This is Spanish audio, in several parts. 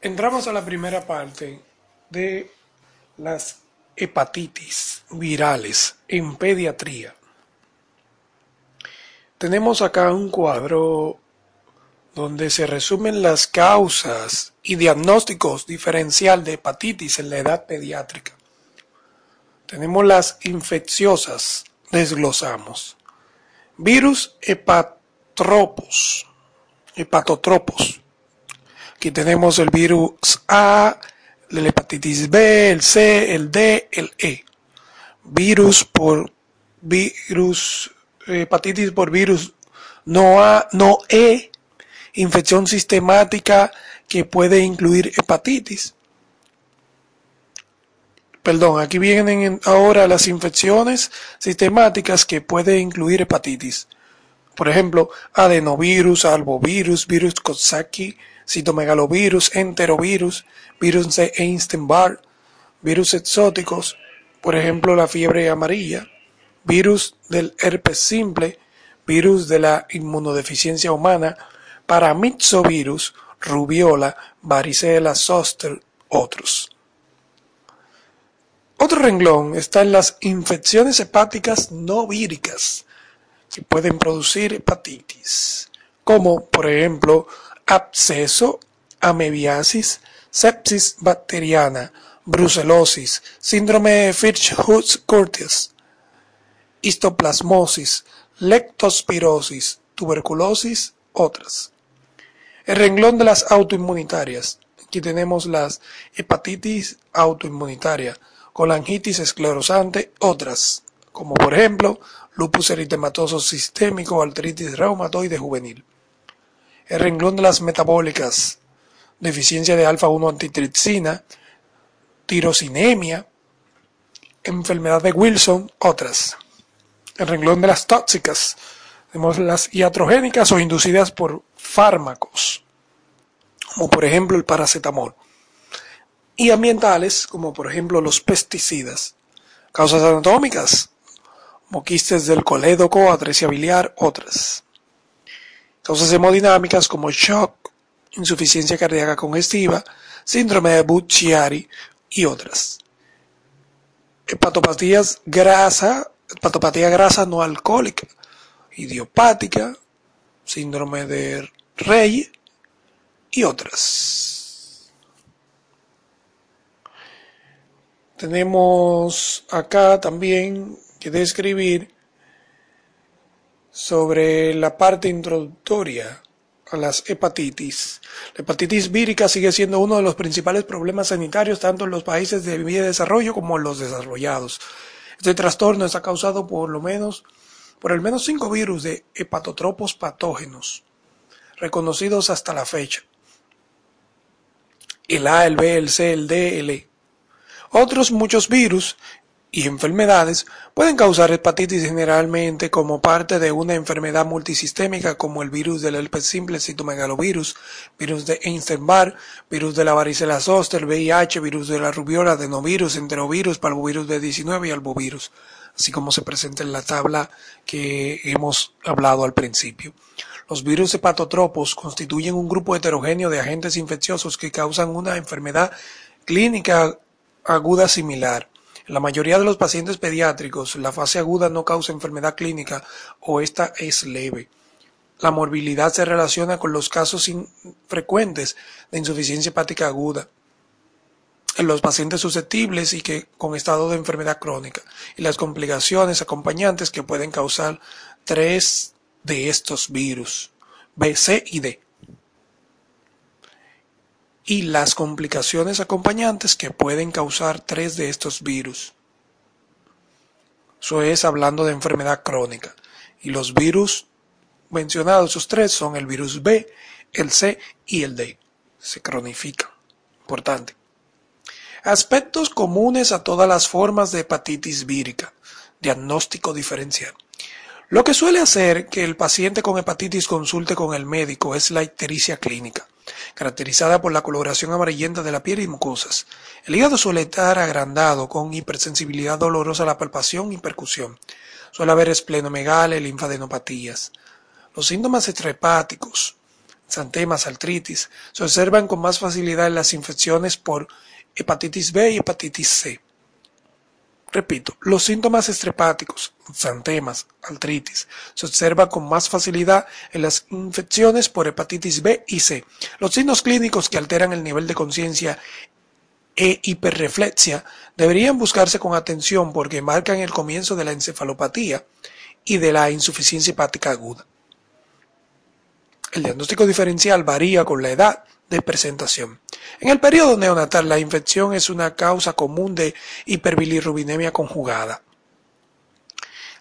Entramos a la primera parte de las hepatitis virales en pediatría. Tenemos acá un cuadro donde se resumen las causas y diagnósticos diferencial de hepatitis en la edad pediátrica. Tenemos las infecciosas, desglosamos. Virus hepatropos, hepatotropos. Aquí tenemos el virus A, la hepatitis B, el C, el D, el E. Virus por virus, hepatitis por virus no A, no E, infección sistemática que puede incluir hepatitis. Perdón, aquí vienen ahora las infecciones sistemáticas que puede incluir hepatitis. Por ejemplo, adenovirus, albovirus, virus Coxsackie, citomegalovirus, enterovirus, virus de Einstein-Barr, virus exóticos, por ejemplo la fiebre amarilla, virus del herpes simple, virus de la inmunodeficiencia humana, paramyxovirus, rubiola, varicela zoster, otros. Otro renglón está en las infecciones hepáticas no víricas que pueden producir hepatitis, como por ejemplo absceso, amebiasis, sepsis bacteriana, brucelosis, síndrome de Fitch-Hughes-Curtis, histoplasmosis, lectospirosis, tuberculosis, otras. El renglón de las autoinmunitarias. Aquí tenemos las hepatitis autoinmunitaria, colangitis esclerosante, otras, como por ejemplo lupus eritematoso sistémico, artritis reumatoide juvenil. El renglón de las metabólicas, deficiencia de alfa-1 antitripsina, tirosinemia, enfermedad de Wilson, otras. El renglón de las tóxicas, tenemos las iatrogénicas o inducidas por fármacos, como por ejemplo el paracetamol y ambientales, como por ejemplo los pesticidas. Causas anatómicas, moquistes del colédoco, atresia biliar, otras. Causas hemodinámicas como shock, insuficiencia cardíaca congestiva, síndrome de Bucciari y otras. Hepatopatías grasa, hepatopatía grasa no alcohólica, idiopática, síndrome de Rey y otras. Tenemos acá también que describir sobre la parte introductoria a las hepatitis. La hepatitis vírica sigue siendo uno de los principales problemas sanitarios tanto en los países de de desarrollo como en los desarrollados. Este trastorno está causado por lo menos por al menos cinco virus de hepatotropos patógenos reconocidos hasta la fecha. El A, el B, el C, el D, el E. Otros muchos virus y enfermedades pueden causar hepatitis generalmente como parte de una enfermedad multisistémica como el virus del herpes simple, citomegalovirus, virus de Epstein-Barr, virus de la varicela zoster, VIH, virus de la rubiola, adenovirus, enterovirus, parvovirus B19 y albovirus, así como se presenta en la tabla que hemos hablado al principio. Los virus hepatotropos constituyen un grupo heterogéneo de agentes infecciosos que causan una enfermedad clínica aguda similar. La mayoría de los pacientes pediátricos, la fase aguda no causa enfermedad clínica o esta es leve. La morbilidad se relaciona con los casos frecuentes de insuficiencia hepática aguda en los pacientes susceptibles y que con estado de enfermedad crónica y las complicaciones acompañantes que pueden causar tres de estos virus, B, C y D y las complicaciones acompañantes que pueden causar tres de estos virus. Eso es hablando de enfermedad crónica. Y los virus mencionados, esos tres, son el virus B, el C y el D. Se cronifican. Importante. Aspectos comunes a todas las formas de hepatitis vírica. Diagnóstico diferencial. Lo que suele hacer que el paciente con hepatitis consulte con el médico es la ictericia clínica caracterizada por la coloración amarillenta de la piel y mucosas. El hígado suele estar agrandado, con hipersensibilidad dolorosa a la palpación y percusión. Suele haber esplenomegalia y linfadenopatías. Los síntomas extrahepáticos santemas, artritis, se observan con más facilidad en las infecciones por hepatitis B y hepatitis C. Repito, los síntomas estrepáticos, santemas, artritis, se observan con más facilidad en las infecciones por hepatitis B y C. Los signos clínicos que alteran el nivel de conciencia e hiperreflexia deberían buscarse con atención porque marcan el comienzo de la encefalopatía y de la insuficiencia hepática aguda. El diagnóstico diferencial varía con la edad de presentación. En el periodo neonatal, la infección es una causa común de hiperbilirrubinemia conjugada.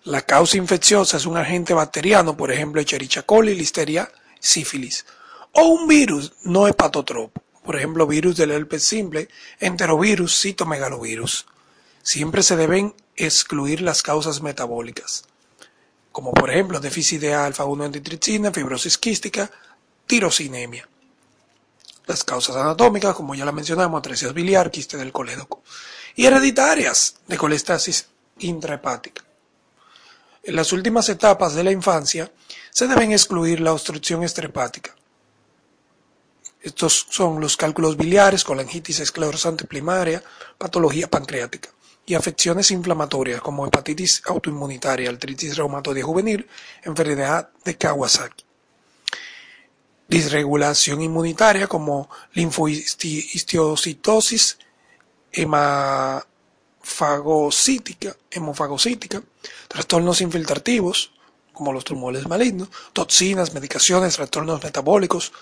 La causa infecciosa es un agente bacteriano, por ejemplo, Echerichia coli, Listeria, sífilis, o un virus no hepatotropo, por ejemplo, virus del herpes simple, enterovirus, citomegalovirus. Siempre se deben excluir las causas metabólicas, como por ejemplo déficit de alfa-1 antitripsina, fibrosis quística, tirosinemia. Las causas anatómicas, como ya la mencionamos, atresia biliar, quiste del colédoco. Y hereditarias de colestasis intrahepática. En las últimas etapas de la infancia se deben excluir la obstrucción estrepática. Estos son los cálculos biliares, colangitis esclerosante primaria, patología pancreática y afecciones inflamatorias como hepatitis autoinmunitaria, artritis reumatoide juvenil, enfermedad de Kawasaki. Disregulación inmunitaria como linfohistiocytosis hemafagocítica, hemofagocítica, trastornos infiltrativos como los tumores malignos, toxinas, medicaciones, trastornos metabólicos,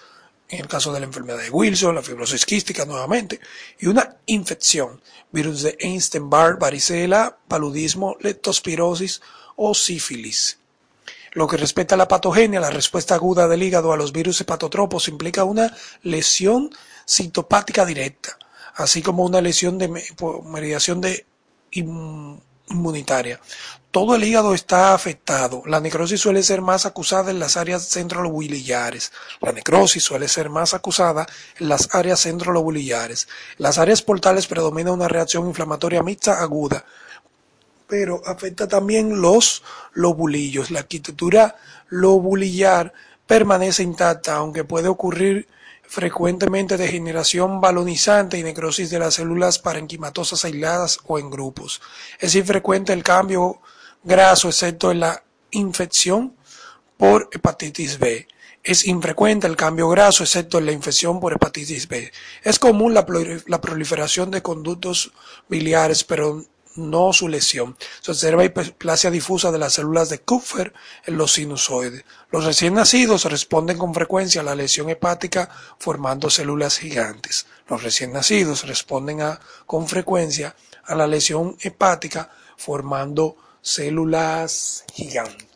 en el caso de la enfermedad de Wilson, la fibrosis quística nuevamente, y una infección, virus de Einstein-Barr, varicela, paludismo, leptospirosis o sífilis. Lo que respecta a la patogenia, la respuesta aguda del hígado a los virus hepatotropos implica una lesión citopática directa, así como una lesión de mediación de inmunitaria. Todo el hígado está afectado. La necrosis suele ser más acusada en las áreas centrolobulillares. La necrosis suele ser más acusada en las áreas centrolobulillares. Las áreas portales predomina una reacción inflamatoria mixta aguda, pero afecta también los lobulillos. La arquitectura lobulillar permanece intacta, aunque puede ocurrir frecuentemente degeneración balonizante y necrosis de las células parenquimatosas aisladas o en grupos. Es infrecuente el cambio graso, excepto en la infección por hepatitis B. Es infrecuente el cambio graso, excepto en la infección por hepatitis B. Es común la, proliferación de conductos biliares, pero no su lesión. Se observa hiperplasia difusa de las células de Kupfer en los sinusoides. Los recién nacidos responden con frecuencia a la lesión hepática formando células gigantes. Los recién nacidos responden con frecuencia a la lesión hepática formando células gigantes.